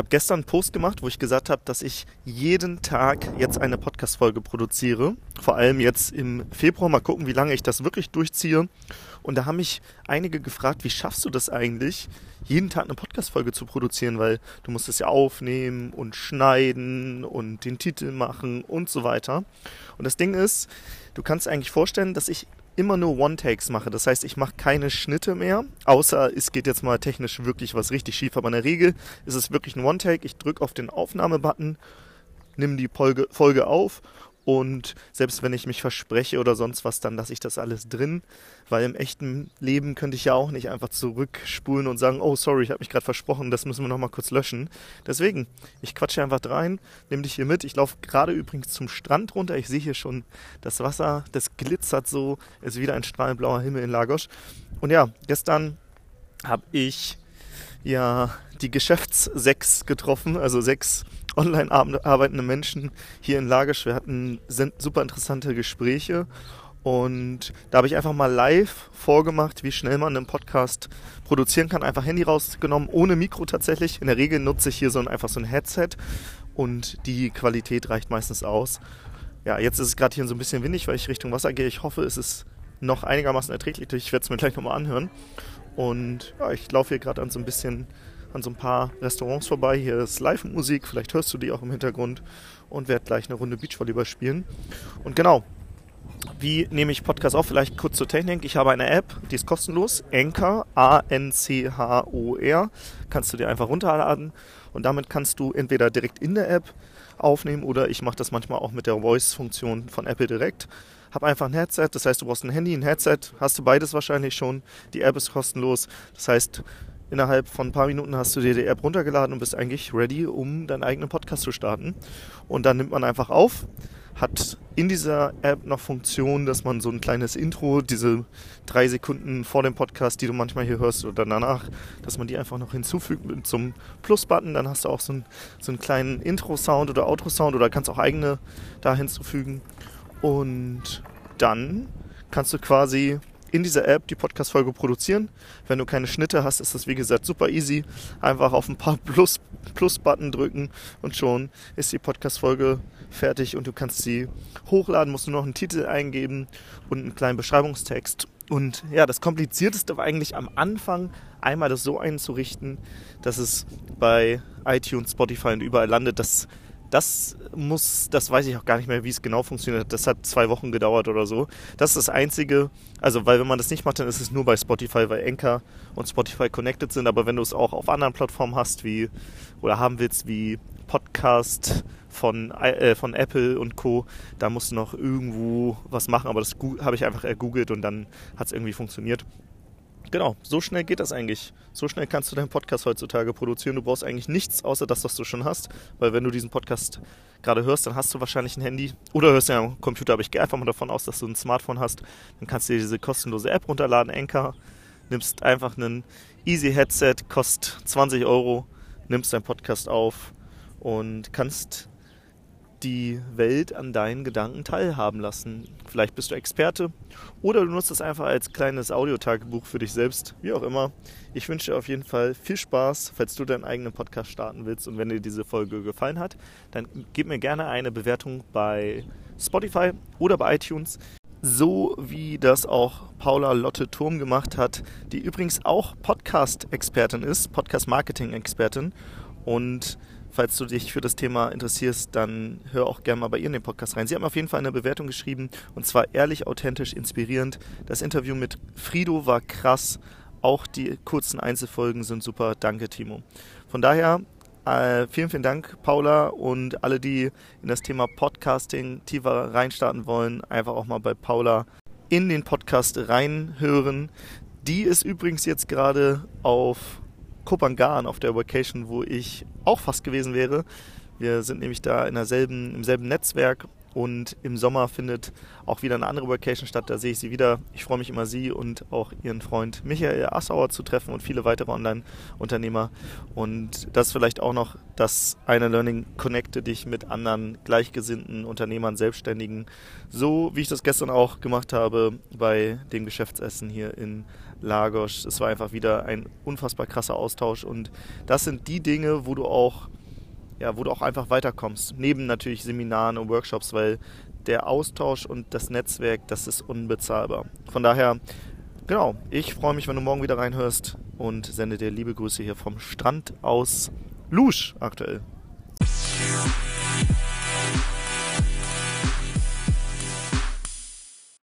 habe gestern einen Post gemacht, wo ich gesagt habe, dass ich jeden Tag jetzt eine Podcast-Folge produziere. Vor allem jetzt im Februar. Mal gucken, wie lange ich das wirklich durchziehe. Und da haben mich einige gefragt, wie schaffst du das eigentlich, jeden Tag eine Podcast-Folge zu produzieren? Weil du musst es ja aufnehmen und schneiden und den Titel machen und so weiter. Und das Ding ist, du kannst eigentlich vorstellen, dass ich immer nur One-Takes mache. Das heißt, ich mache keine Schnitte mehr, außer es geht jetzt mal technisch wirklich was richtig schief. Aber in der Regel ist es wirklich ein One-Take. Ich drücke auf den Aufnahme-Button, nehme die Folge, Folge auf und selbst wenn ich mich verspreche oder sonst was, dann lasse ich das alles drin, weil im echten Leben könnte ich ja auch nicht einfach zurückspulen und sagen, oh sorry, ich habe mich gerade versprochen, das müssen wir nochmal kurz löschen. Deswegen, ich quatsche einfach rein, nehme dich hier mit. Ich laufe gerade übrigens zum Strand runter. Ich sehe hier schon das Wasser, das glitzert so, es ist wieder ein strahlend Himmel in Lagos. Und ja, gestern habe ich ja die Geschäftssechs getroffen, also sechs online arbeitende Menschen hier in Lagisch. Wir hatten super interessante Gespräche und da habe ich einfach mal live vorgemacht, wie schnell man einen Podcast produzieren kann. Einfach Handy rausgenommen, ohne Mikro tatsächlich. In der Regel nutze ich hier so ein, einfach so ein Headset und die Qualität reicht meistens aus. Ja, jetzt ist es gerade hier so ein bisschen windig, weil ich Richtung Wasser gehe. Ich hoffe, es ist noch einigermaßen erträglich. Ich werde es mir gleich nochmal anhören. Und ja, ich laufe hier gerade an so ein bisschen an so ein paar Restaurants vorbei. Hier ist Live-Musik, vielleicht hörst du die auch im Hintergrund und werde gleich eine Runde Beachvolleyball spielen. Und genau, wie nehme ich Podcast auf? Vielleicht kurz zur Technik. Ich habe eine App, die ist kostenlos. Anchor, A-N-C-H-O-R. Kannst du dir einfach runterladen und damit kannst du entweder direkt in der App aufnehmen oder ich mache das manchmal auch mit der Voice-Funktion von Apple direkt. Hab einfach ein Headset, das heißt, du brauchst ein Handy, ein Headset, hast du beides wahrscheinlich schon. Die App ist kostenlos, das heißt, Innerhalb von ein paar Minuten hast du dir die App runtergeladen und bist eigentlich ready, um deinen eigenen Podcast zu starten. Und dann nimmt man einfach auf, hat in dieser App noch Funktion, dass man so ein kleines Intro, diese drei Sekunden vor dem Podcast, die du manchmal hier hörst oder danach, dass man die einfach noch hinzufügt mit so Plus-Button. Dann hast du auch so einen, so einen kleinen Intro-Sound oder Outro-Sound oder kannst auch eigene da hinzufügen. Und dann kannst du quasi in dieser App die Podcast-Folge produzieren. Wenn du keine Schnitte hast, ist das wie gesagt super easy. Einfach auf ein paar Plus-Button Plus drücken und schon ist die Podcast-Folge fertig und du kannst sie hochladen, musst du noch einen Titel eingeben und einen kleinen Beschreibungstext. Und ja, das Komplizierteste war eigentlich am Anfang einmal das so einzurichten, dass es bei iTunes, Spotify und überall landet, dass das muss, das weiß ich auch gar nicht mehr, wie es genau funktioniert. Das hat zwei Wochen gedauert oder so. Das ist das Einzige, also weil wenn man das nicht macht, dann ist es nur bei Spotify, weil Anchor und Spotify connected sind. Aber wenn du es auch auf anderen Plattformen hast, wie oder haben willst, wie Podcast von, äh, von Apple und Co., da musst du noch irgendwo was machen. Aber das habe ich einfach ergoogelt und dann hat es irgendwie funktioniert. Genau, so schnell geht das eigentlich. So schnell kannst du deinen Podcast heutzutage produzieren. Du brauchst eigentlich nichts außer das, was du schon hast. Weil wenn du diesen Podcast gerade hörst, dann hast du wahrscheinlich ein Handy oder hörst ja am Computer, aber ich gehe einfach mal davon aus, dass du ein Smartphone hast. Dann kannst du dir diese kostenlose App runterladen, Anchor, nimmst einfach einen Easy Headset, kostet 20 Euro, nimmst deinen Podcast auf und kannst die Welt an deinen Gedanken teilhaben lassen. Vielleicht bist du Experte oder du nutzt es einfach als kleines Audiotagebuch für dich selbst, wie auch immer. Ich wünsche dir auf jeden Fall viel Spaß, falls du deinen eigenen Podcast starten willst und wenn dir diese Folge gefallen hat, dann gib mir gerne eine Bewertung bei Spotify oder bei iTunes. So wie das auch Paula Lotte Turm gemacht hat, die übrigens auch Podcast-Expertin ist, Podcast-Marketing-Expertin und Falls du dich für das Thema interessierst, dann hör auch gerne mal bei ihr in den Podcast rein. Sie haben auf jeden Fall eine Bewertung geschrieben und zwar ehrlich, authentisch, inspirierend. Das Interview mit Frido war krass. Auch die kurzen Einzelfolgen sind super. Danke, Timo. Von daher äh, vielen, vielen Dank, Paula und alle, die in das Thema Podcasting tiefer reinstarten wollen, einfach auch mal bei Paula in den Podcast reinhören. Die ist übrigens jetzt gerade auf Kopangan auf der Vacation, wo ich auch fast gewesen wäre. Wir sind nämlich da in derselben, im selben Netzwerk und im Sommer findet auch wieder eine andere Vacation statt. Da sehe ich sie wieder. Ich freue mich immer, sie und auch ihren Freund Michael Assauer zu treffen und viele weitere Online-Unternehmer. Und das ist vielleicht auch noch das eine Learning connecte dich mit anderen gleichgesinnten Unternehmern, Selbstständigen. So wie ich das gestern auch gemacht habe bei dem Geschäftsessen hier in Lagos. Es war einfach wieder ein unfassbar krasser Austausch und das sind die Dinge, wo du auch ja, wo du auch einfach weiterkommst. Neben natürlich Seminaren und Workshops, weil der Austausch und das Netzwerk, das ist unbezahlbar. Von daher, genau, ich freue mich, wenn du morgen wieder reinhörst und sende dir liebe Grüße hier vom Strand aus Lusch aktuell.